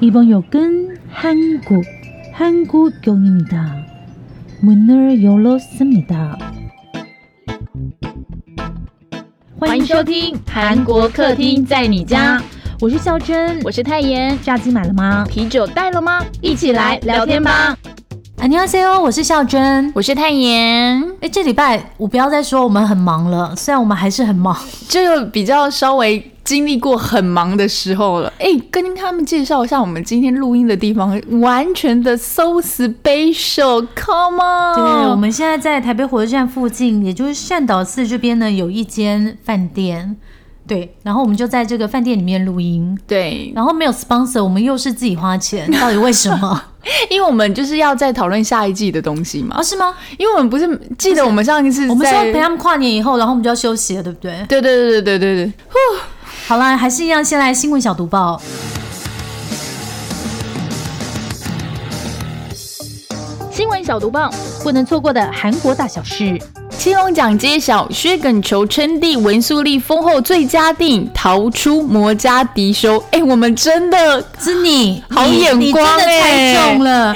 이번 역은 한국, 한국역입니다. 문을 열었습니다. 欢迎收听韩国客厅在你家，我是孝珍，我是泰妍。炸鸡买了吗？啤酒带了吗？一起来聊天吧。 안녕하세요，我是孝珍。我是泰妍，哎，这礼拜我不要再说我们很忙了，虽然我们还是很忙。这个比较稍微 经历过很忙的时候了。哎，跟他们介绍一下我们今天录音的地方，完全的 so special，come on。对，我们现在在台北火车站附近，也就是善导寺这边呢，有一间饭店。对，然后我们就在这个饭店里面录音，对，然后没有 sponsor，我们又是自己花钱，到底为什么？因为我们就是要再讨论下一季的东西嘛。哦，是吗？因为我们不是记得我们上一次我们说在陪他们跨年以后，然后我们就要休息了，对不对？对对对对对对对，好啦，还是一样，先来新闻小读报。新闻小读报。不能错过的韩国大小事。青龙奖揭晓，薛耿球称帝，文素利封后最佳电影逃出魔家迪修。哎、我们真的是你，好眼光你真的猜欸中了。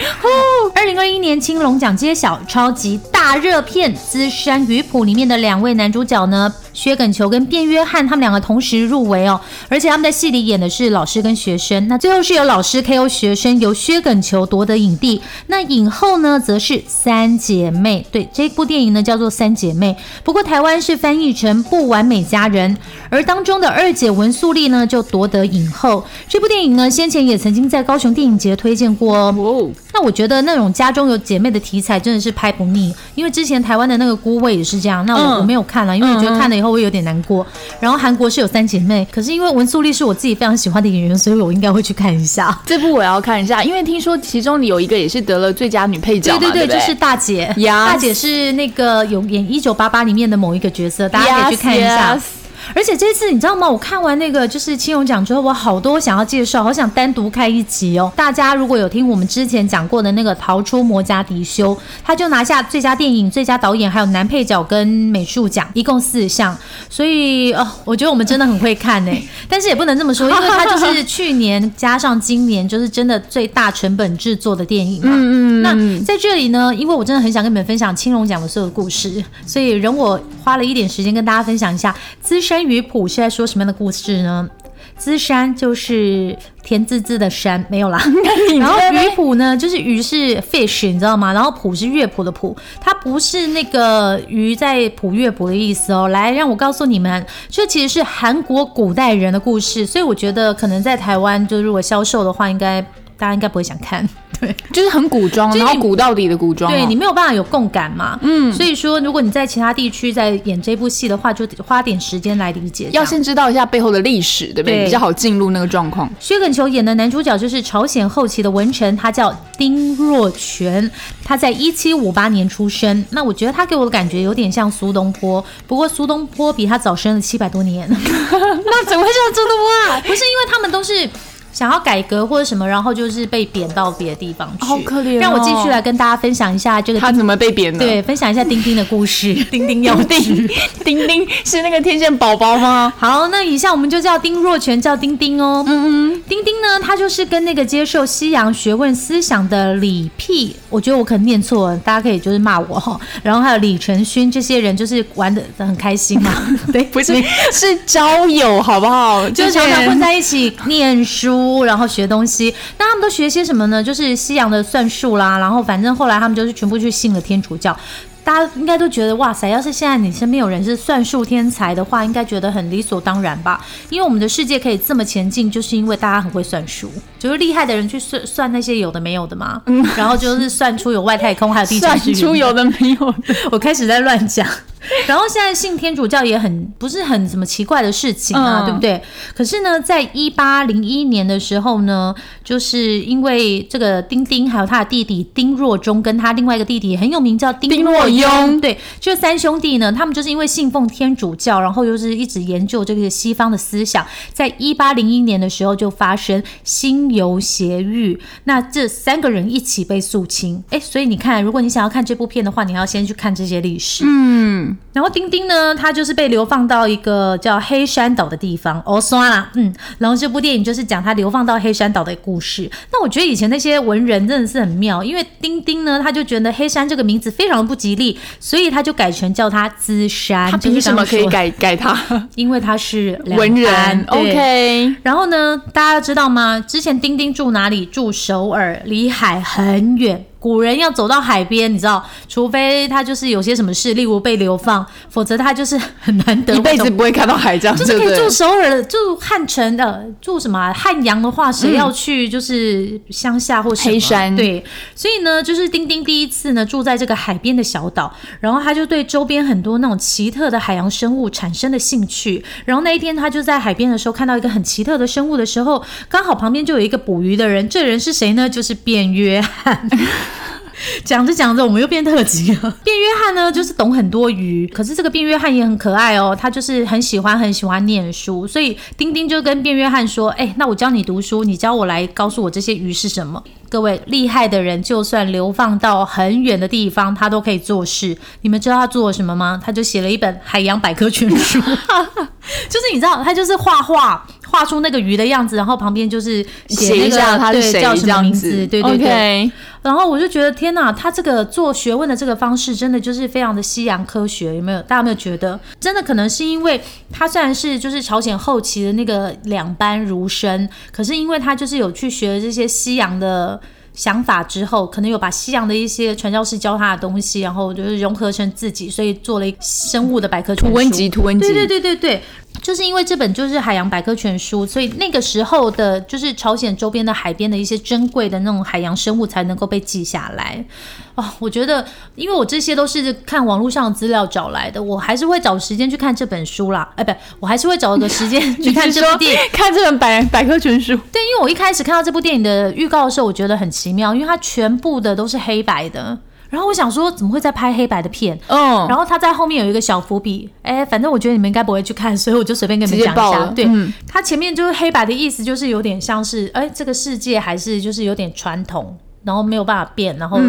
二零二一年青龙奖揭晓，超级大热片《资山鱼谱》里面的两位男主角呢，薛耿球跟卞约翰，他们两个同时入围哦，而且他们在戏里演的是老师跟学生。那最后是由老师 KO 学生，由薛耿球夺得影帝。那影后呢，则是三姐妹。对，这部电影呢叫做《三姐妹》，不过台湾是翻译成《不完美家人》，而当中的二姐文素丽呢就夺得影后。这部电影呢，先前也曾经在高雄电影节推荐过哦。哦，那我觉得那种家中有姐妹的题材真的是拍不腻，因为之前台湾的那个孤味也是这样。那我、嗯我没有看了，因为我觉得看了以后会有点难过。然后韩国是有三姐妹，可是因为文素丽是我自己非常喜欢的演员，所以我应该会去看一下。这部我要看一下，因为听说其中有一个也是得了最佳女配角嘛，对对对，对就是大姐大姐是那个有演《一九八八》里面的某一个角色，大家可以去看一下。Yes, yes 而且这次你知道吗？我看完那个就是青龙奖之后，我好多想要介绍，好想单独开一集哦。大家如果有听我们之前讲过的那个《逃出摩加迪修》，他就拿下最佳电影、最佳导演，还有男配角跟美术奖，一共四项。所以哦，我觉得我们真的很会看呢。但是也不能这么说，因为它就是去年加上今年，就是真的最大成本制作的电影嘛。嗯嗯，那在这里呢，因为我真的很想跟你们分享青龙奖的所有故事，所以容我花了一点时间跟大家分享一下《资山鱼谱》是在说什么样的故事呢？资山就是甜滋滋的山，没有啦。然后鱼谱呢，就是鱼是 fish，你知道吗？然后谱是乐谱的谱，它不是那个鱼在谱乐谱的意思哦。来，让我告诉你们，这其实是韩国古代人的故事，所以我觉得可能在台湾，就如果销售的话，应该大家应该不会想看。对。就是很古装，然后古到底的古装哦，对你没有办法有共感嘛，嗯，所以说如果你在其他地区在演这部戏的话，就得花点时间来理解。要先知道一下背后的历史，对不对？对比较好进入那个状况。薛耿球演的男主角就是朝鲜后期的文臣，他叫丁若全，他在一七五八年出生。那我觉得他给我的感觉有点像苏东坡，不过苏东坡比他早生了七百多年。那怎么会像苏东坡啊？不是因为他们都是想要改革或者什么，然后就是被贬到别的地方去。好可怜哦让我继续来跟大家分享一下这个他怎么被贬的？对，分享一下丁丁的故事。丁丁有丁丁丁是那个天线宝宝吗？好，那以下我们就叫丁若全，叫丁丁哦。嗯嗯，丁丁呢，他就是跟那个接受西洋学问思想的李辟，我觉得我可能念错了，大家可以就是骂我哈。然后还有李承勋这些人，就是玩的很开心嘛。对，不是，是交友，好不好？就是常常混在一起念书，然后学东西。那他们都学些什么呢？就是西洋的算术啦，然后反正后来他们就是全部去信了天主教。大家应该都觉得哇塞，要是现在你身边有人是算术天才的话，应该觉得很理所当然吧？因为我们的世界可以这么前进，就是因为大家很会算术，就是厉害的人去算算那些有的没有的嘛，嗯然后就是算出有外太空还有地球算出有的没有的，我开始在乱讲。然后现在信天主教也很不是很什么奇怪的事情啊，嗯对不对？可是呢，在一八零一年的时候呢，就是因为这个丁丁还有他的弟弟丁若中跟他另外一个弟弟很有名，叫丁丁若庸。对，这三兄弟呢，他们就是因为信奉天主教，然后又是一直研究这个西方的思想，在一八零一年的时候就发生新游邪狱，那这三个人一起被肃清。哎，所以你看，如果你想要看这部片的话，你要先去看这些历史。嗯，然后丁丁呢，他就是被流放到一个叫黑山岛的地方，哦，算了，嗯，然后这部电影就是讲他流放到黑山岛的故事。那我觉得以前那些文人真的是很妙，因为丁丁呢，他就觉得黑山这个名字非常的不吉利，所以他就改成叫他资山。他凭什么可以改改他？因为他是文人。OK。然后呢，大家知道吗？之前丁丁住哪里？住首尔，离海很远。古人要走到海边，你知道，除非他就是有些什么事，例如被流放，否则他就是很难得一辈子不会看到海这样。就是可以住首尔，住汉城的，住什么汉阳的话，谁要去就是乡下或黑山？对，所以呢，就是丁丁第一次呢住在这个海边的小岛，然后他就对周边很多那种奇特的海洋生物产生了兴趣。然后那一天他就在海边的时候看到一个很奇特的生物的时候，刚好旁边就有一个捕鱼的人，这人是谁呢？就是卞约翰。讲着讲着，我们又变特辑了。变约翰呢，就是懂很多鱼，可是这个变约翰也很可爱哦，他就是很喜欢很喜欢念书，所以丁丁就跟变约翰说：“哎，那我教你读书，你教我来告诉我这些鱼是什么。”各位厉害的人，就算流放到很远的地方，他都可以做事。你们知道他做了什么吗？他就写了一本海洋百科全书，就是你知道，他就是画画画出那个鱼的样子，然后旁边就是写那个对叫什么名字，对对对。然后我就觉得天哪，他这个做学问的这个方式，真的就是非常的西洋科学，有没有？大家有没有觉得，真的可能是因为他虽然是就是朝鲜后期的那个两班儒生，可是因为他就是有去学这些西洋的。想法之后，可能有把西洋的一些传教士教他的东西，然后就是融合成自己，所以做了一生物的百科全书。图文集，图文集。对对对对对，就是因为这本就是海洋百科全书，所以那个时候的，就是朝鲜周边的海边的一些珍贵的那种海洋生物才能够被记下来。哦，我觉得，因为我这些都是看网络上的资料找来的，我还是会找时间去看这本书啦。哎，不，我还是会找个时间 去看这部电影，看这本百百科全书。对，因为我一开始看到这部电影的预告的时候，我觉得很奇妙，因为它全部的都是黑白的。然后我想说，怎么会在拍黑白的片？嗯。然后他在后面有一个小伏笔，哎，反正我觉得你们应该不会去看，所以我就随便跟你们讲一下。对，他前面就是黑白的意思，就是有点像是，哎，这个世界还是就是有点传统。然后没有办法变，然后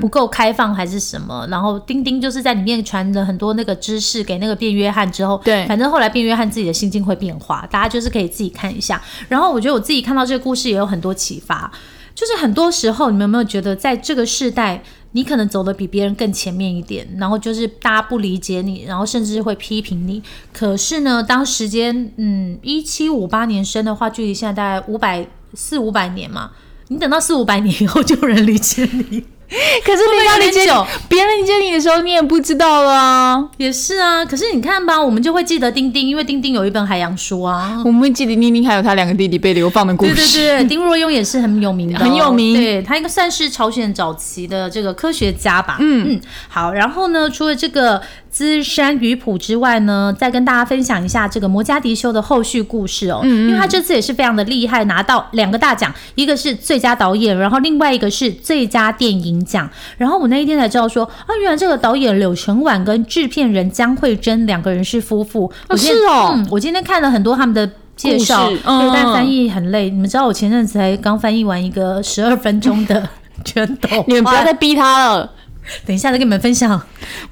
不够开放还是什么？然后丁丁就是在里面传了很多那个知识给那个变约翰之后，对，反正后来变约翰自己的心境会变化，大家就是可以自己看一下。然后我觉得我自己看到这个故事也有很多启发，就是很多时候你们有没有觉得，在这个时代，你可能走的比别人更前面一点，然后就是大家不理解你，然后甚至会批评你。可是呢，当时间嗯一七五八年生的话，距离现在大概五百四五百年嘛。你等到四五百年以后，就有人理解你。可是别人理解别人理解你的时候，你也不知道了。也是啊，可是你看吧，我们就会记得丁丁，因为丁丁有一本海洋书啊。我们会记得丁丁还有他两个弟弟被流放的故事。对对对，丁若庸也是很有名的，很有名。对他应该算是朝鲜早期的这个科学家吧。嗯嗯。好，然后呢，除了这个。资山鱼谱之外呢，再跟大家分享一下这个摩加迪修的后续故事哦。嗯因为他这次也是非常的厉害，拿到两个大奖，一个是最佳导演，然后另外一个是最佳电影奖。然后我那一天才知道说，啊，原来这个导演柳承婉跟制片人江慧珍两个人是夫妇。哦，是哦。嗯，我今天看了很多他们的介绍，但翻译很累。你们知道我前阵子才刚翻译完一个十二分钟的 全斗，你们不要再逼他了。等一下再跟你们分享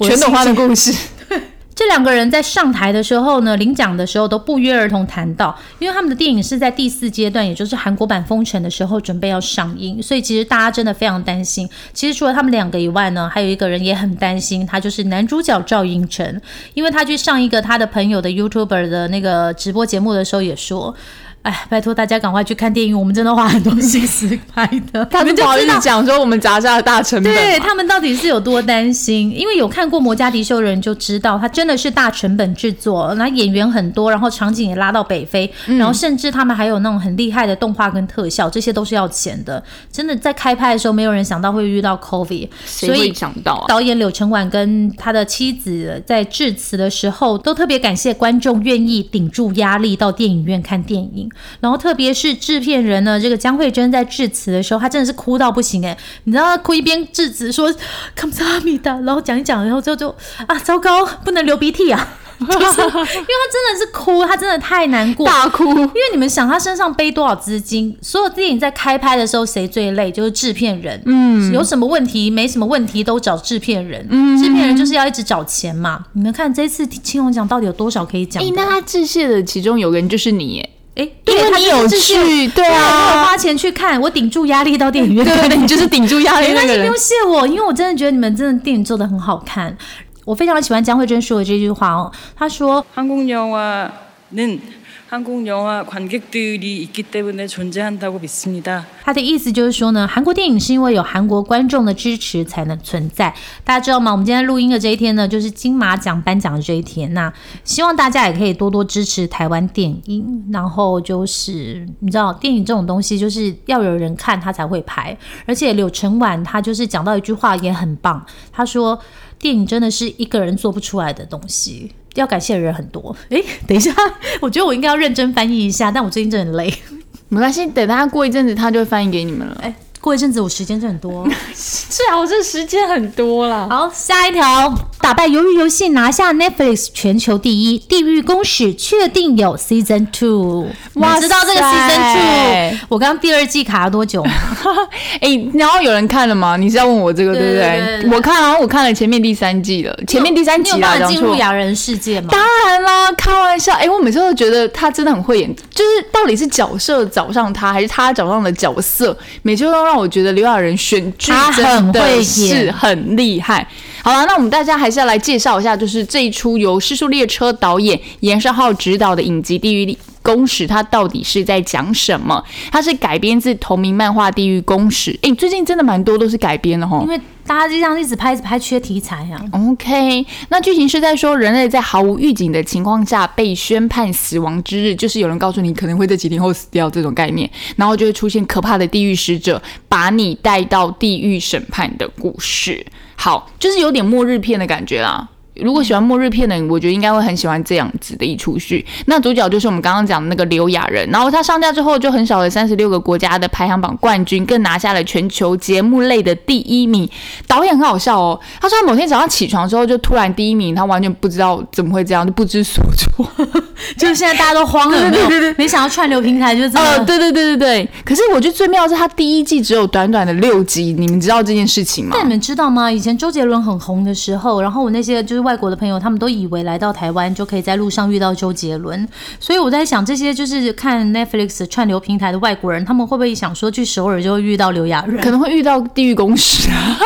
全斗花的故事。这两个人在上台的时候呢，领奖的时候都不约而同谈到，因为他们的电影是在第四阶段，也就是韩国版封城的时候准备要上映，所以其实大家真的非常担心。其实除了他们两个以外呢，还有一个人也很担心，他就是男主角赵寅成，因为他去上一个他的朋友的 YouTuber 的那个直播节目的时候也说。哎，拜托大家赶快去看电影，我们真的花很多心思拍的。他们不好意思讲说我们砸下了大成本，对他们到底是有多担心？因为有看过《摩加迪修》的人就知道，他真的是大成本制作，那演员很多，然后场景也拉到北非，然后甚至他们还有那种很厉害的动画跟特效，这些都是要钱的。真的在开拍的时候，没有人想到会遇到 COVID，所以想到导演柳承晚跟他的妻子在致辞的时候，都特别感谢观众愿意顶住压力到电影院看电影。然后特别是制片人呢，这个江慧珍在致辞的时候，她真的是哭到不行哎！你知道，哭一边致辞说 “come to me” 的，然后讲一讲，然后就就啊，糟糕，不能流鼻涕啊！就是因为他真的是哭，他真的太难过，大哭。因为你们想他身上背多少资金，所有电影在开拍的时候谁最累？就是制片人。嗯，有什么问题没什么问题都找制片人。嗯，制片人就是要一直找钱嘛。你们看这次青龙奖到底有多少可以讲？哎，那他致谢的其中有个人就是你耶。哎，对他有去，对啊，我花钱去看，我顶住压力到电影院。对对，你就是顶住压力那个人。不用谢我，因为我真的觉得你们真的电影做的很好看。我非常喜欢江慧珍说的这句话哦，她说：“한국영화는 한국영화관객들이있기때문에존재한다고믿습니다。”他的意思就是说呢，韩国电影是因为有韩国观众的支持才能存在。大家知道吗？我们今天录音的这一天呢，就是金马奖颁奖的这一天。那希望大家也可以多多支持台湾电影。然后就是你知道，电影这种东西就是要有人看他才会拍。而且柳承晚他就是讲到一句话也很棒，他说。电影真的是一个人做不出来的东西， 要感谢的人很多。哎，等一下，我觉得我应该要认真翻译一下，但我最近真的很累。没关系，等他过一阵子，他就会翻译给你们了。哎。过一阵子我时间就很多，是啊，我这时间很多了。好，下一条，打败鱿鱼游戏拿下 Netflix 全球第一，地狱公使确定有 Season Two。哇，知道这个 Season Two？我刚第二季卡了多久？哎，然后有人看了吗？你是要问我这个对不对？我看啊，我看了前面第三季了，前面第三集啦，进入雅人世界吗？当然啦，开玩笑。哎，我每次都觉得他真的很会演，就是到底是角色找上他，还是他找上的角色？每次都让。我觉得刘亚仁选剧真的是很厉害。好了，那我们大家还是要来介绍一下，就是这一出由《失速列车》导演严尚浩执导的影集《地狱公使》，它到底是在讲什么？它是改编自同名漫画《地狱公使》。哎，最近真的蛮多都是改编的哈。因为大家就这样一直拍，一直拍，缺题材呀。OK，那剧情是在说，人类在毫无预警的情况下被宣判死亡之日，就是有人告诉你可能会在几天后死掉这种概念，然后就会出现可怕的地狱使者，把你带到地狱审判的故事。好，就是有点末日片的感觉啦。如果喜欢末日片的人，我觉得应该会很喜欢这样子的一出剧。那主角就是我们刚刚讲的那个刘亚仁，然后他上架之后就很少了三十六个国家的排行榜冠军，更拿下了全球节目类的第一名。导演很好笑哦，他说他某天早上起床之后就突然第一名，他完全不知道怎么会这样，就不知所措。就是现在大家都慌了，对对对，没想到串流平台就这样。对对对对对。可是我觉得最妙的是他第一季只有短短的六集，你们知道这件事情吗？但你们知道吗？以前周杰伦很红的时候，然后我那些就是。外国的朋友，他们都以为来到台湾就可以在路上遇到周杰伦，所以我在想，这些就是看 Netflix 串流平台的外国人，他们会不会想说去首尔就会遇到刘亚仁，可能会遇到地狱公使啊。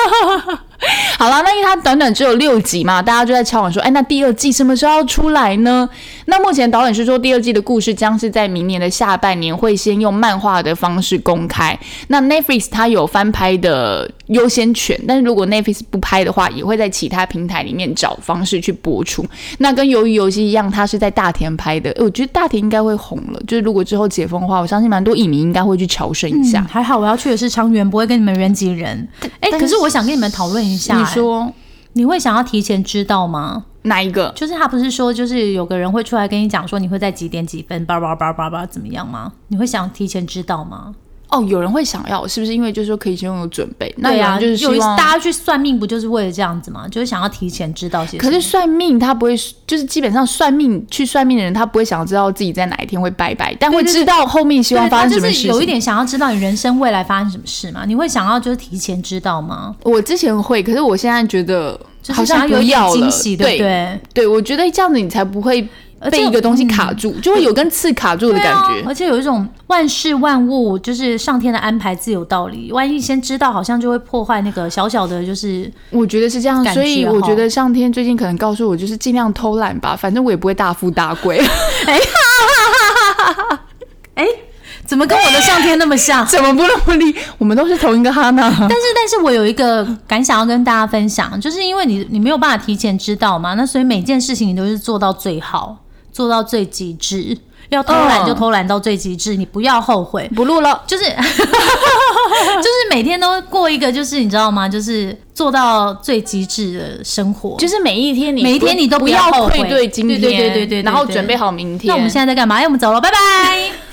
好了，那因为它短短只有六集嘛，大家就在敲碗说，哎，那第二季什么时候要出来呢？那目前导演是说，第二季的故事将是在明年的下半年会先用漫画的方式公开。那 Netflix 它有翻拍的优先权，但是如果 Netflix 不拍的话，也会在其他平台里面找方式去播出。那跟鱿鱼游戏一样，它是在大田拍的，我觉得大田应该会红了。就是如果之后解封的话，我相信蛮多影迷应该会去朝圣一下。还好我要去的是昌原，不会跟你们人挤人。哎，可是我想跟你们讨论一下。你说你会想要提前知道吗？哪一个？就是他不是说，就是有个人会出来跟你讲说你会在几点几分叭叭叭叭叭怎么样吗？你会想提前知道吗？哦，有人会想要，是不是因为就是说可以先有准备？那呀，就是希望大家去算命，不就是为了这样子吗？就是想要提前知道些。可是算命他不会，就是基本上算命去算命的人，他不会想要知道自己在哪一天会拜拜，但会知道后面希望发生什么事。就是有一点想要知道你人生未来发生什么事嘛？你会想要就是提前知道吗？我之前会，可是我现在觉得好像有点惊喜，对对对，我觉得这样子你才不会。被一个东西卡住，就会有根刺卡住的感觉，而且有一种万事万物就是上天的安排自有道理。万一先知道，好像就会破坏那个小小的，就是我觉得是这样，所以我觉得上天最近可能告诉我，就是尽量偷懒吧，反正我也不会大富大贵。哎，哎，怎么跟我的上天那么像？怎么不那么厉？我们都是同一个哈娜。但是，但是我有一个感想要跟大家分享，就是因为你你没有办法提前知道嘛，那所以每件事情你都是做到最好。做到最极致，要偷懒就偷懒到最极致，你不要后悔。不录了，就是 就是每天都过一个，就是你知道吗？就是。做到最极致的生活。就是每一天你每一天你都不不要后悔愧对今天，对对对对然后准备好明天。那我们现在在干嘛？哎，我们走了，拜拜。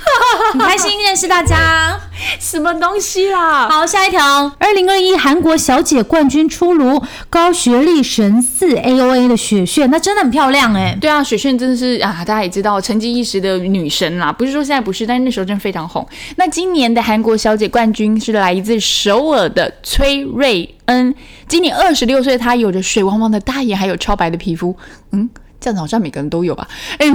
很开心认识大家。什么东西啦？好，下一条，二零二一韩国小姐冠军出炉，高学历神似 A O A 的雪炫，那真的很漂亮哎。对啊，雪炫真的是啊，大家也知道成绩一时的女神啦，不是说现在不是，但是那时候真的非常红。那今年的韩国小姐冠军是来自首尔的崔瑞嗯，今年二十六岁，他有着水汪汪的大眼，还有超白的皮肤，嗯。这样子好像每个人都有吧？哎，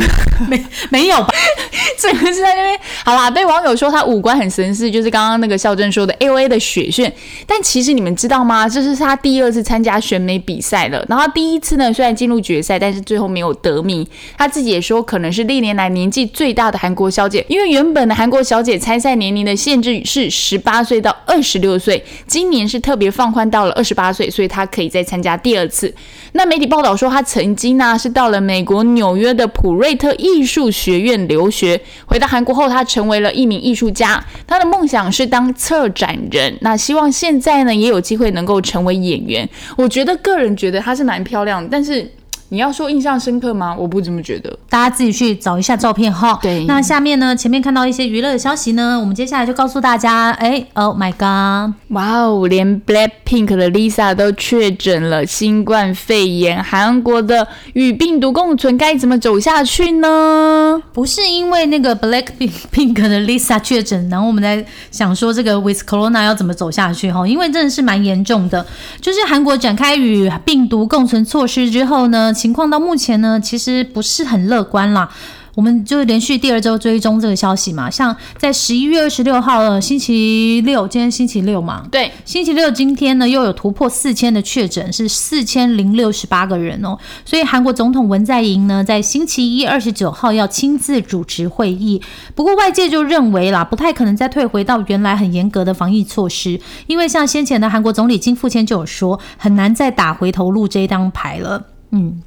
没没有吧？整个是在那边。好啦，被网友说他五官很神似，就是刚刚那个校正说的 A O A 的雪炫。但其实你们知道吗？这是他第二次参加选美比赛了。然后第一次呢，虽然进入决赛，但是最后没有得名。他自己也说，可能是历年来年纪最大的韩国小姐，因为原本的韩国小姐参赛年龄的限制是十八岁到二十六岁，今年是特别放宽到了二十八岁，所以她可以再参加第二次。那媒体报道说，她曾经呢是到了美国纽约的普瑞特艺术学院留学，回到韩国后，他成为了一名艺术家。他的梦想是当策展人，那希望现在呢也有机会能够成为演员。我觉得个人觉得她是蛮漂亮的，但是。你要说印象深刻吗？我不这么觉得。大家自己去找一下照片哈。对。那下面呢，前面看到一些娱乐的消息呢，我们接下来就告诉大家，哎，Oh my god，哇哦，连 Blackpink 的 Lisa 都确诊了新冠肺炎，韩国的与病毒共存该怎么走下去呢？不是因为那个 Blackpink 的 Lisa 确诊，然后我们在想说这个 With Corona 要怎么走下去哈？因为真的是蛮严重的，就是韩国展开与病毒共存措施之后呢。情况到目前呢，其实不是很乐观啦。我们就连续第二周追踪这个消息嘛，像在十一月二十六号星期六，今天星期六嘛，对，星期六今天呢又有突破四千的确诊，是四千零六十八个人哦。所以韩国总统文在寅呢，在星期一二十九号要亲自主持会议。不过外界就认为啦，不太可能再退回到原来很严格的防疫措施，因为像先前的韩国总理金富谦就有说，很难再打回头路这一张牌了。嗯。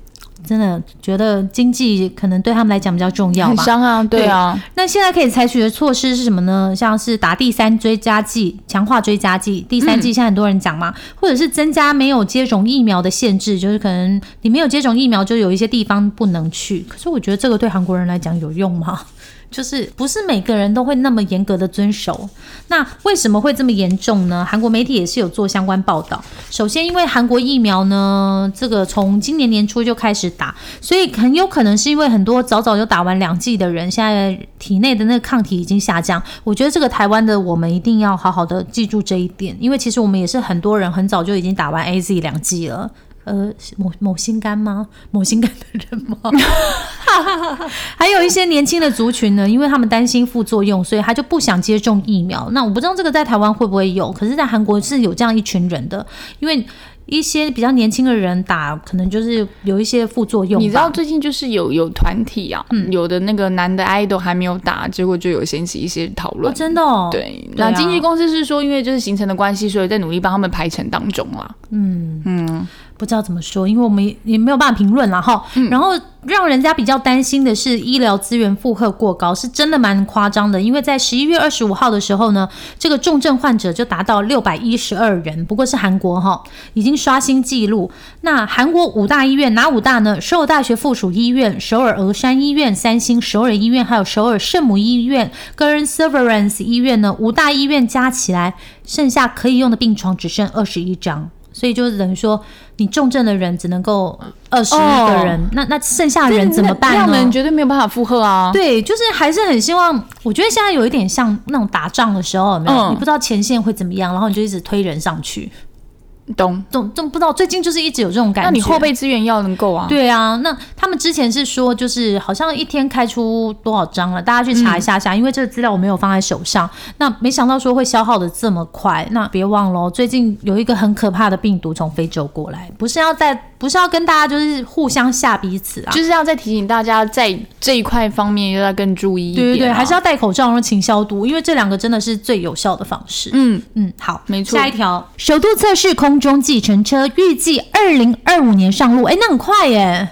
真的觉得经济可能对他们来讲比较重要吧？很伤啊，对啊。那现在可以采取的措施是什么呢？像是打第三追加剂，强化追加剂。第三剂现在很多人讲嘛，或者是增加没有接种疫苗的限制，就是可能你没有接种疫苗，就有一些地方不能去。可是我觉得这个对韩国人来讲有用吗？就是不是每个人都会那么严格的遵守，那为什么会这么严重呢？韩国媒体也是有做相关报道。首先，因为韩国疫苗呢，这个从今年年初就开始打，所以很有可能是因为很多早早就打完两剂的人，现在体内的那个抗体已经下降。我觉得这个台湾的我们一定要好好的记住这一点，因为其实我们也是很多人很早就已经打完 A Z 两剂了。呃，某某心肝吗？某心肝的人吗？还有一些年轻的族群呢，因为他们担心副作用，所以他就不想接种疫苗。那我不知道这个在台湾会不会有，可是，在韩国是有这样一群人的，因为一些比较年轻的人打，可能就是有一些副作用。你知道最近就是有有团体啊，嗯有的那个男的 idol 还没有打，结果就有掀起一些讨论。真的？哦？对。那经纪公司是说，因为就是行程的关系，所以在努力帮他们排程当中啦。嗯嗯。不知道怎么说，因为我们也没有办法评论了哈。然后让人家比较担心的是医疗资源负荷过高，是真的蛮夸张的。因为在十一月二十五号的时候呢，这个重症患者就达到六百一十二人，不过是韩国哈，已经刷新纪录。那韩国五大医院哪五大呢？首尔大学附属医院、首尔峨山医院、三星首尔医院，还有首尔圣母医院跟 Severance 医院呢，五大医院加起来，剩下可以用的病床只剩二十一张。所以就是等于说，你重症的人只能够二十一个人，那那剩下人怎么办呢？这样的人绝对没有办法负荷啊！对，就是还是很希望。我觉得现在有一点像那种打仗的时候，没有？你不知道前线会怎么样，然后你就一直推人上去。懂懂懂，不知道最近就是一直有这种感觉。那你后备资源要能够啊？对啊，那他们之前是说，就是好像一天开出多少张了，大家去查一下下，因为这个资料我没有放在手上。那没想到说会消耗的这么快。那别忘了，最近有一个很可怕的病毒从非洲过来，不是要在，不是要跟大家就是互相吓彼此啊，就是要再提醒大家在这一块方面要更注意一点。对对对，还是要戴口罩，然后勤消毒，因为这两个真的是最有效的方式。嗯嗯，好，没错。下一条，首度测试空。中计程车预计二零二五年上路，哎，那很快耶，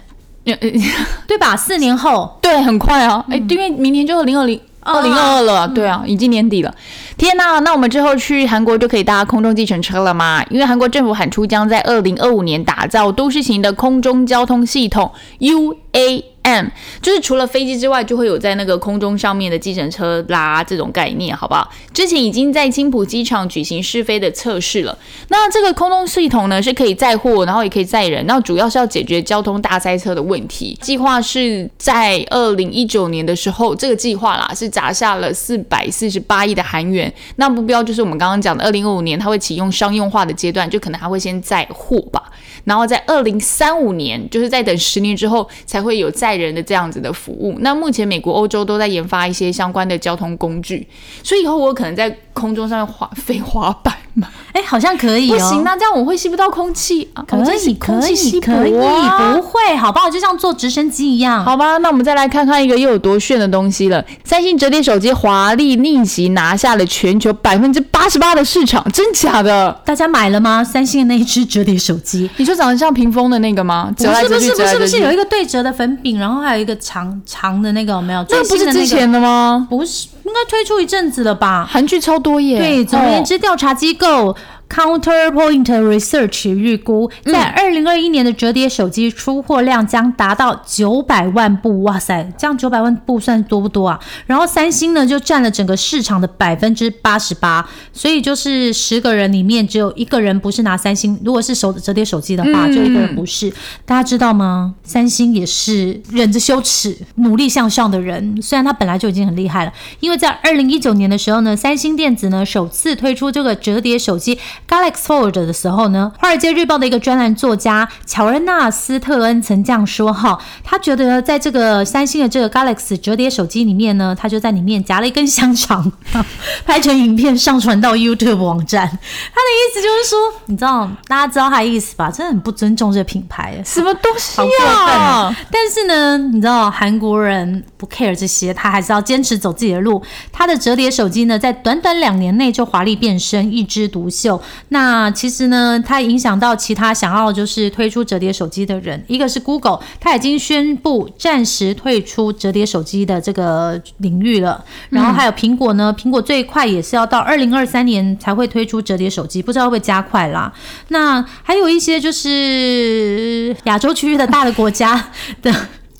对吧？四年后，对，很快啊，哎，因为明年就二零二零二零二二了，对啊，已经年底了。天呐，那我们之后去韩国就可以搭空中计程车了吗？因为韩国政府喊出将在二零二五年打造都市型的空中交通系统 UA。M 就是除了飞机之外，就会有在那个空中上面的计程车啦这种概念，好不好？之前已经在青浦机场举行试飞的测试了。那这个空中系统呢，是可以载货，然后也可以载人，那主要是要解决交通大塞车的问题。计划是在二零一九年的时候，这个计划啦是砸下了四百四十八亿的韩元。那目标就是我们刚刚讲的二零二五年，它会启用商用化的阶段，就可能还会先载货吧。然后在二零三五年，就是在等十年之后，才会有载人的这样子的服务。那目前美国、欧洲都在研发一些相关的交通工具，所以以后我可能在空中上面滑飞滑板吗？哎，好像可以哦。不行，那这样我会吸不到空气啊。可以，可以，可以，不会，好不好？就像坐直升机一样，好吧？那我们再来看看一个又有多炫的东西了。三星折叠手机华丽逆袭，拿下了全球百分之八十八的市场，真假的？大家买了吗？三星的那一只折叠手机，你说长得像屏风的那个吗？不是，不是，不是，不是，有一个对折的粉饼，然后还有一个长长的那个，有没有？那不是之前的吗？不是，应该推出一阵子了吧？韩剧超多耶。对，总而言之，调查机构。Counterpoint Research 预估，在二零二一年的折叠手机出货量将达到九百万部。哇塞，这样九百万部算多不多啊？然后三星呢，就占了整个市场的百分之八十八，所以就是十个人里面只有一个人不是拿三星。如果是手折叠手机的话，就一个人不是。大家知道吗？三星也是忍着羞耻努力向上的人。虽然他本来就已经很厉害了，因为在二零一九年的时候呢，三星电子呢首次推出这个折叠手机。Galaxy Fold 的时候呢，《华尔街日报》的一个专栏作家乔恩纳斯特恩曾这样说：哈，他觉得在这个三星的这个 Galaxy 折叠手机里面呢，他就在里面夹了一根香肠，拍成影片上传到 YouTube 网站。他的意思就是说，你知道，大家知道他的意思吧？真的很不尊重这个品牌，什么东西啊？但是呢，你知道韩国人不 care 这些，他还是要坚持走自己的路。他的折叠手机呢，在短短两年内就华丽变身，一枝独秀。那其实呢，它影响到其他想要就是推出折叠手机的人。一个是 Google，它已经宣布暂时退出折叠手机的这个领域了。然后还有苹果呢，苹果最快也是要到二零二三年才会推出折叠手机，不知道会不会加快啦。那还有一些就是亚洲区域的大的国家的。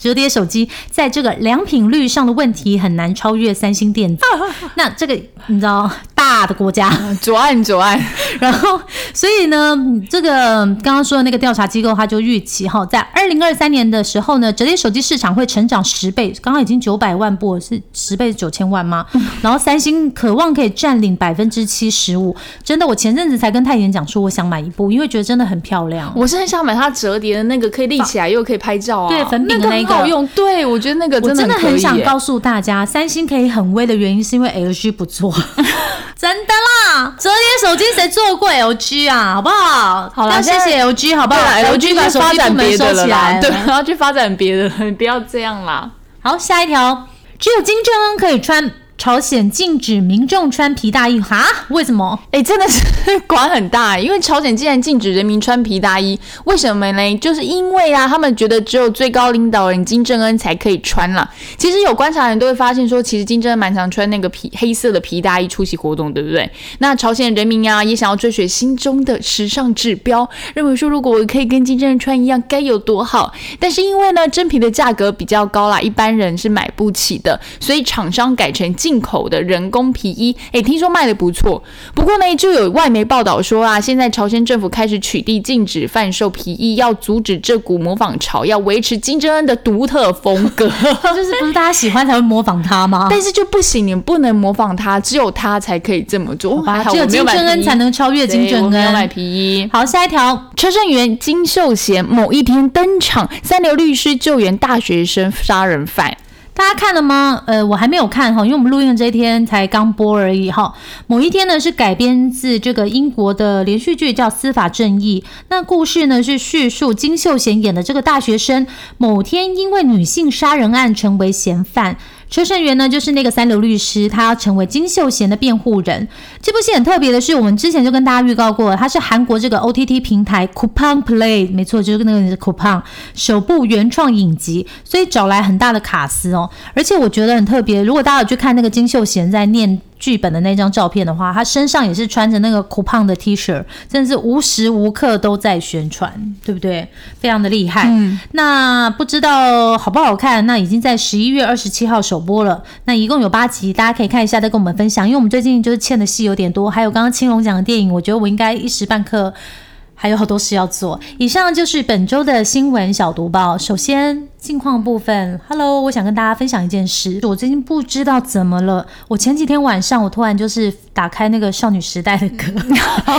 折叠手机在这个良品率上的问题很难超越三星电子。那这个你知道大的国家左岸 左岸，然后所以呢，这个刚刚说的那个调查机构，他就预期哈，在二零二三年的时候呢，折叠手机市场会成长十倍。刚刚已经九百万部，是十倍是九千万吗？然后三星渴望可以占领百分之七十五。真的，我前阵子才跟太妍讲说，我想买一部，因为觉得真的很漂亮。我是很想买它折叠的那个，可以立起来又可以拍照啊。对，粉饼的那个。好用，对我觉得那个真的很想告诉大家，三星可以很微的原因是因为 LG 不做，真的啦，折叠手机谁做过 LG 啊？好不好？好了，谢谢 LG，好不好？LG 把发展别的了啦，对，然后去发展别的，你不要这样啦。好，下一条，只有金正恩可以穿。朝鲜禁止民众穿皮大衣哈？为什么？哎，真的是 管很大。因为朝鲜既然禁止人民穿皮大衣，为什么呢？就是因为啊，他们觉得只有最高领导人金正恩才可以穿了。其实有观察人都会发现说，其实金正恩蛮常穿那个皮黑色的皮大衣出席活动，对不对？那朝鲜人民啊，也想要追随心中的时尚指标，认为说如果我可以跟金正恩穿一样，该有多好。但是因为呢，真皮的价格比较高啦，一般人是买不起的，所以厂商改成进。进口的人工皮衣，哎，听说卖的不错。不过呢，就有外媒报道说啊，现在朝鲜政府开始取缔禁止贩售皮衣，要阻止这股模仿潮，要维持金正恩的独特风格。就是不是大家喜欢才会模仿他吗？但是就不行，你不能模仿他，只有他才可以这么做。只有金正恩才能超越金正恩。买皮衣。好，下一条，车胜元金秀贤某一天登场，三流律师救援大学生杀人犯。大家看了吗？呃，我还没有看哈，因为我们录音的这一天才刚播而已哈。某一天呢，是改编自这个英国的连续剧，叫《司法正义》。那故事呢是叙述金秀贤演的这个大学生，某天因为女性杀人案成为嫌犯。车胜元呢，就是那个三流律师，他要成为金秀贤的辩护人。这部戏很特别的是，我们之前就跟大家预告过，它是韩国这个 OTT 平台 Coupon Play，没错，就是那个 Coupon 首部原创影集，所以找来很大的卡司哦。而且我觉得很特别，如果大家有去看那个金秀贤在念。剧本的那张照片的话，他身上也是穿着那个酷胖的 T 恤，真的是无时无刻都在宣传，对不对？非常的厉害。嗯那不知道好不好看？那已经在十一月二十七号首播了。那一共有八集，大家可以看一下，再跟我们分享。因为我们最近就是欠的戏有点多，还有刚刚青龙讲的电影，我觉得我应该一时半刻还有好多事要做。以上就是本周的新闻小读报。首先，近况部分，Hello，我想跟大家分享一件事。我最近不知道怎么了，我前几天晚上我突然就是打开那个少女时代的歌，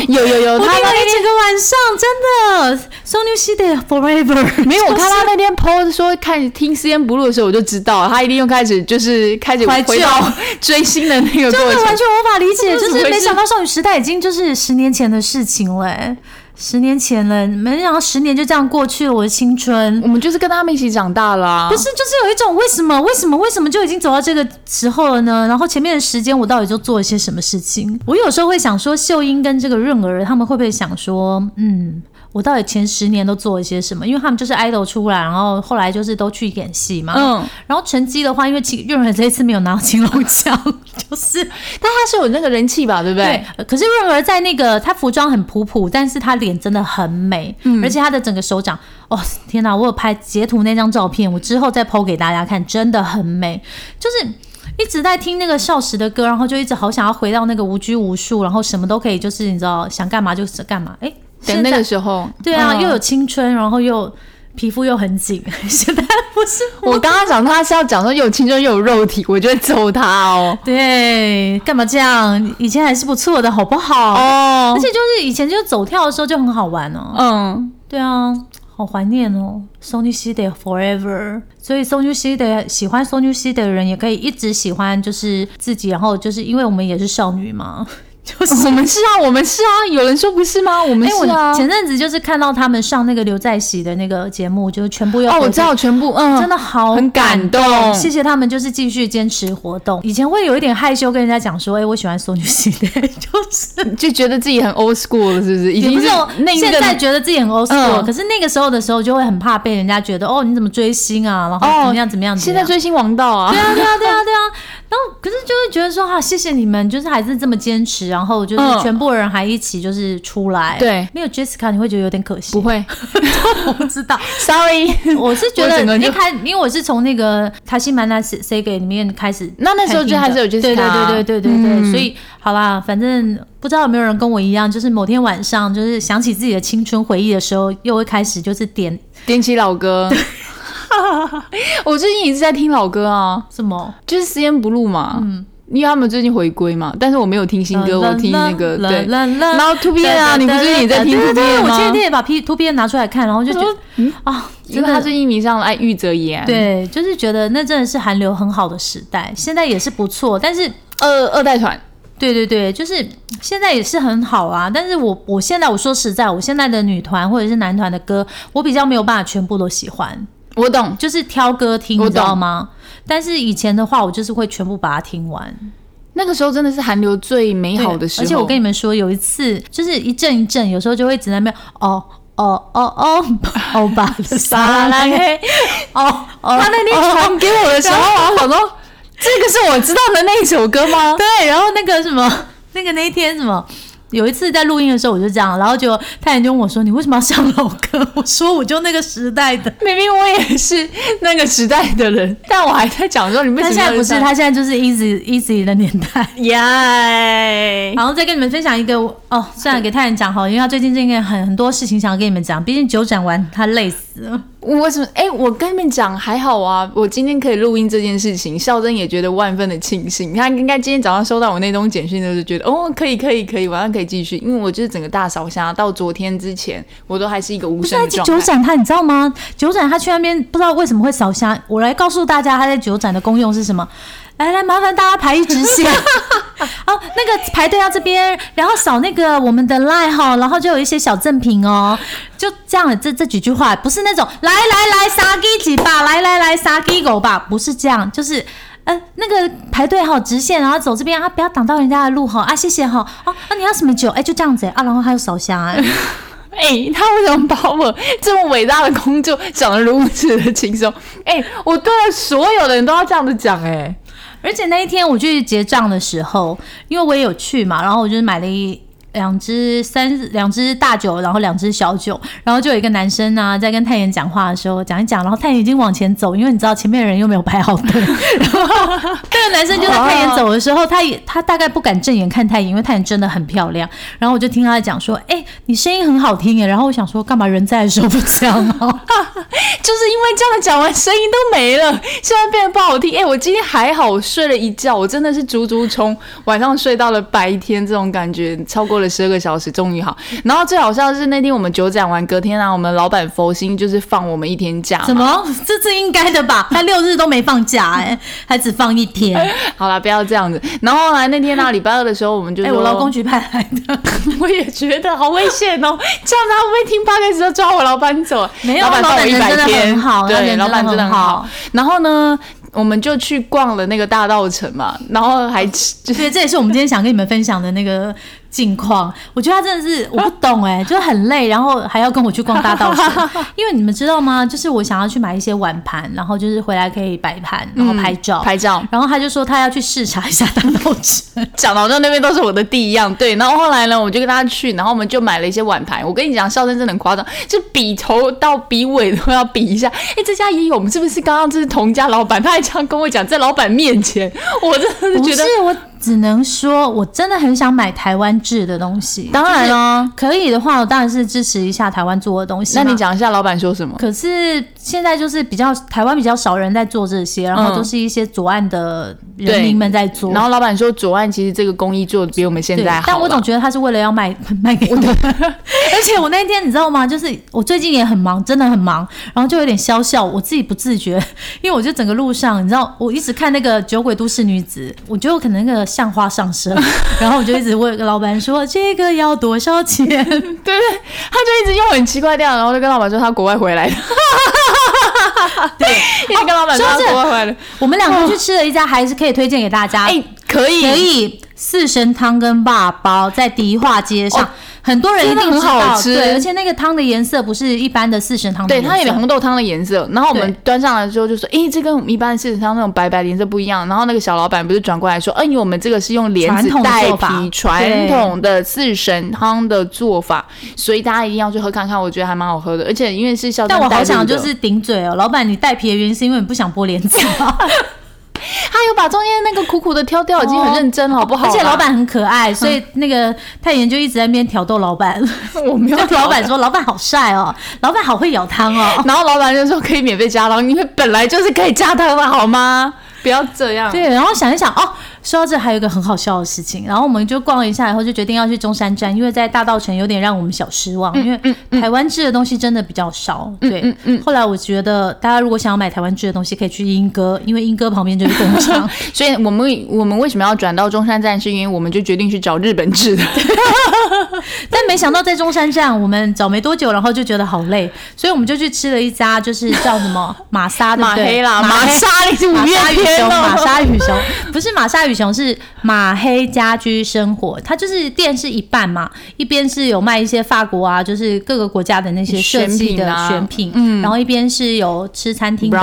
有 有有，我听他了一整个晚上，真的。So New City Forever，没有，我看他那天 PO 说看听 C N Blue 的时候，我就知道他一定又开始就是开始怀旧回到追星的那个过程真的完。全无法理解，就是没想到少女时代已经就是十年前的事情了、欸，十年前了，没想到十年就这样过去了，我的青春。我们就是跟他们一起长大了、啊，不是，就是有一种为什么，为什么，为什么就已经走到这个时候了呢？然后前面的时间我到底就做了些什么事情？我有时候会想说，秀英跟这个润儿他们会不会想说，嗯，我到底前十年都做了些什么？因为他们就是 idol 出来，然后后来就是都去演戏嘛。嗯，然后成绩的话，因为其润儿这一次没有拿到青龙奖，就是但他是有那个人气吧，对不对？对，呃可是润儿在那个他服装很普普，但是他脸真的很美，嗯而且他的整个手掌，哦天哪！我有拍截图那张照片，我之后再 PO 给大家看，真的很美，就是。一直在听那个少时的歌，然后就一直好想要回到那个无拘无束，然后什么都可以，就是你知道想干嘛就是干嘛。哎，等那个时候，对啊，嗯又有青春，然后又皮肤又很紧，现在不是我刚刚讲他是要讲说又有青春又有肉体，我就会揍他哦。对，干嘛这样？以前还是不错的，好不好？哦而且就是以前就走跳的时候就很好玩哦。嗯，对啊，好怀念哦，Sony C 的 Forever。所以 Sony C 的喜欢 Sony C 的人也可以一直喜欢，就是自己，然后就是因为我们也是少女嘛，就是。我们是啊，我们是啊，有人说不是吗？我们哎、是啊。我前阵子就是看到他们上那个刘在熙的那个节目，就是全部要哦，我知道全部，嗯，真的好很感动谢谢他们，就是继续坚持活动。以前会有一点害羞跟人家讲说，哎、我喜欢 Sony C 的，就是 就觉得自己很 old school 了，是不是？已经是也不是我那现在觉得自己很 old school，、嗯可是那个时候的时候就会很怕被人家觉得哦你怎么追星啊，然后哦怎么样怎么样怎么样。现在追星王道啊对。啊对啊对啊对啊，然后可是就会觉得说哈、谢谢你们，就是还是这么坚持，然后就是嗯全部人还一起就是出来。对没有 Jessica 你会觉得有点可惜。不会 我不知道，，sorry。我是觉得一开，因为我是从那个塔西曼纳 C 给里面开始那那时候就还是有 Jessica 对对对对对对对，嗯所以好啦，反正不知道有没有人跟我一样，就是某天晚上就是想起自己的青春回忆的时候，又会开始就是点点起老歌。我最近一直在听老歌啊，什么就是时间不录嘛，嗯，因为他们最近回归嘛，但是我没有听新歌，我听那个对。然然后 Two B 啊，你不是也在听 Two 对我吗？前几天也把 P Two B 拿出来看，然后就觉得啊，因为他最近迷上了爱玉泽演，，对，就是觉得那真的是韩流很好的时代，现在也是不错，但是二二代团，对对对，就是现在也是很好啊。但是我我现在我说实在，我现在的女团或者是男团的歌，我比较没有办法全部都喜欢，我懂，就是挑歌听，我你知道懂吗？但是以前的话，我就是会全部把它听完。那个时候真的是韩流最美好的时候，而且我跟你们说，有一次就是一阵一阵，有时候就会只 在那边哦哦哦哦欧巴的沙拉黑哦哦，他那天传给我的时候，我想说，这个是我知道的那一首歌吗？对，然后那个什么，那个那一天什么。有一次在录音的时候我就这样，然后就太妍就问我说：“你为什么要唱老歌？”我说：“我就那个时代的。明明我也是那个时代的人，但我还在讲说你”为他什么要现在不是，他现在就是 easy easy 的年代。耶，然后再跟你们分享一个哦，算了，给太妍讲好了，因为他最近这个很很多事情想要跟你们讲，毕竟九展完他累死了。我为什么？哎、我跟你们讲还好啊，我今天可以录音这件事情，孝珍也觉得万分的庆幸。他应该今天早上收到我那通简讯的时候，就觉得哦，可以可以可以，晚上可以继续，因为我就是整个大扫虾，到昨天之前，我都还是一个无声状态。九展他你知道吗？九展他去那边不知道为什么会扫虾，我来告诉大家他在九展的功用是什么。来来，麻烦大家排一直线。哦，那个排队到这边，然后扫那个我们的 line 哈，然后就有一些小赠品哦。就这样，这这几句话不是那种来来来杀鸡几吧，来来来杀鸡狗吧，不是这样，就是。呃，那个排队哈，直线，然后走这边啊，不要挡到人家的路哈啊，谢谢哈。哦，啊，你要什么酒？哎，就这样子哎啊，然后还有扫虾哎。哎、他为什么把我这么伟大的工作讲得如此的轻松？哎、我对了所有的人都要这样子讲，哎，而且那一天我去结账的时候，因为我也有去嘛，然后我就买了一。两只三两只大酒，然后两只小酒，然后就有一个男生呢，在跟太妍讲话的时候讲一讲，然后太妍已经往前走，因为你知道前面的人又没有排好队，然后那个男生就在太妍走的时候，他也他大概不敢正眼看太妍，因为太妍真的很漂亮。然后我就听他讲说：“哎、你声音很好听耶。”然后我想说，干嘛人在的时候不这样哦？就是因为这样讲完，声音都没了，现在变得不好听。哎、我今天还好，我睡了一觉，我真的是足足从晚上睡到了白天，这种感觉超过了十二个小时，终于好。然后最好笑的是那天我们酒展完，隔天啊，我们老板佛心就是放我们一天假嘛。怎么？这是应该的吧？他六日都没放假哎，还只放一天。好了，不要这样子。然后来那天呢、礼拜二的时候，我们就哎、说，我老公局派来的。我也觉得好危险哦，这样他会不会听 p o d 就抓我老板走？没有老板真的百天，很好他对，老板真的很好好。然后呢，我们就去逛了那个大道城嘛，然后还对，这也是我们今天想跟你们分享的那个近况。我觉得他真的是我不懂哎、就很累，然后还要跟我去逛大道城。因为你们知道吗？就是我想要去买一些碗盘，然后就是回来可以摆盘，然后拍照。拍照。然后他就说他要去视察一下大道城。讲的好像那边都是我的地一样，对。然后后来呢，我就跟他去，然后我们就买了一些碗盘。我跟你讲，笑声真的很夸张，就比头到比尾都要比一下。哎，这家也有，我们是不是刚刚这是同一家老板？他还这样跟我讲，在老板面前，我真的是觉得，我只能说，我真的很想买台湾制的东西。当然了。可以的话，我当然是支持一下台湾做的东西。那你。讲一下老板说什么？可是现在就是比较台湾比较少人在做这些，然后嗯都是一些左岸的人民们在做。然后老板说，左岸其实这个工艺做的比我们现在好。但我总觉得他是为了要卖卖给我们。而且我那天你知道吗？就是我最近也很忙，真的很忙，然后就有点消笑，我自己不自觉，因为我就整个路上，你知道，我一直看那个《酒鬼都市女子》，我觉得我可能那个像花上身，然后我就一直问老板说这个要多少钱？对 对，他就一直用很奇怪的调，然后就跟老板说他国外回来的。对，一直跟老板说他国外回来的。我们两个去吃了一家，还是可以推荐给大家。哎，可以可以四神汤跟霸包在迪化街上，哦很多人一定知道好吃对，而且那个汤的颜色不是一般的四神汤对，它有点红豆汤的颜色。然后我们端上来之后就说：“诶，这跟我们一般的四神汤那种白白的颜色不一样。”然后那个小老板不是转过来说：“哎，我们这个是用莲子带皮传统的四神汤的做法，所以大家一定要去喝看看。我觉得还蛮好喝的，而且因为是孝但我好想就是顶嘴哦，老板，你带皮的原因是因为你不想剥莲子吗？他有把中间那个苦苦的挑掉，已经很认真了，好不好啦？而且老板很可爱，所以那个太妍就一直在那边挑逗老板，我没有就老板说老板好帅哦，老板好会舀汤哦。然后老板就说可以免费加汤，因为本来就是可以加汤的好吗？不要这样。对，然后想一想哦，说到这还有一个很好笑的事情，然后我们就逛了一下，然后就决定要去中山站，因为在大道城有点让我们小失望，因为台湾制的东西真的比较少。对，后来我觉得大家如果想要买台湾制的东西，可以去英歌，因为英歌旁边就是工厂。所以我们我们为什么要转到中山站？是因为我们就决定去找日本制的。但没想到在中山站，我们找没多久，然后就觉得好累，所以我们就去吃了一家，就是叫什么 玛莎，对不对？马黑啦，马黑莎，你是五月天熊，马哦。莎与熊不是玛莎与熊，是马黑家居生活。它就是店是一半嘛，一边是有卖一些法国啊，就是各个国家的那些设计的选品嗯，然后一边是有吃餐厅的。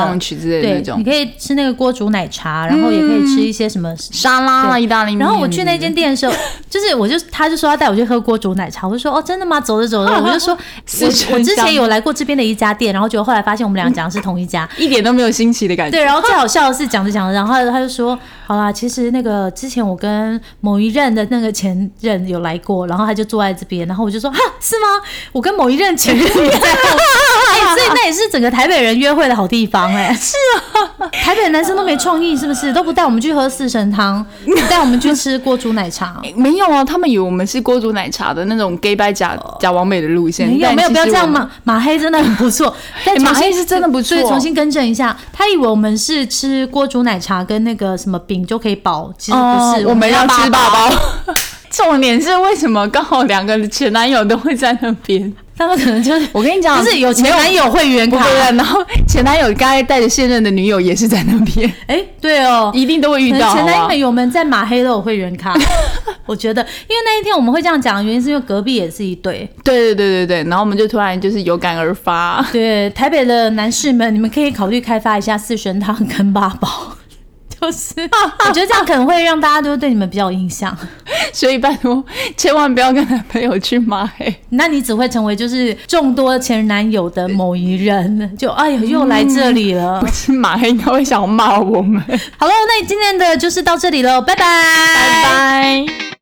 对，种你可以吃那个锅煮奶茶，然后也可以吃一些什么沙拉啦，对意大利面。然后我去那间店的时候，就是我就他就说要带我去喝锅煮奶茶，我就说哦真的吗？走着走着，我就说 我我之前有来过这边的一家店，然后结果后来发现我们俩讲的是同一家。一点都没有新奇的感觉。对，然后最好笑的是讲着讲着，然后他就说好啦，其实那个之前我跟某一任的那个前任有来过，然后他就坐在这边，然后我就说哈是吗？我跟某一任前任也在。哎、所以那也是整个台北人约会的好地方哎、是啊，台北男生都没创意是不是？都不带我们去喝四神汤，不带我们去吃锅煮奶茶。没有啊，他们以为我们是锅煮奶茶的那种 gay 白假假完美的路线。没有没有，不要这样嘛。马黑真的很不错，但马黑是真的不错所以重新更正一下，他以为我们是吃锅煮奶茶跟那个什么饼就可以饱，其实不是，哦我们要吃爸爸 包。重点是为什么刚好两个前男友都会在那边？他们可能就是我跟你讲，就是有前男友会员卡然后前男友刚才带着现任的女友也是在那边，哎，对哦。一定都会遇到。前男友们在马黑都有会员卡，我觉得，因为那一天我们会这样讲的原因，是因为隔壁也是一对。对对对对对，然后我们就突然就是有感而发。对，台北的男士们，你们可以考虑开发一下四神汤跟八宝，就是 我觉得这样可能会让大家都对你们比较有印象。所以拜托，千万不要跟男朋友去抹黑。那你只会成为就是众多前男友的某一人，就哎呦又来这里了。不是马黑应该会想骂我们。好了，那你今天的就是到这里了，拜拜，拜拜。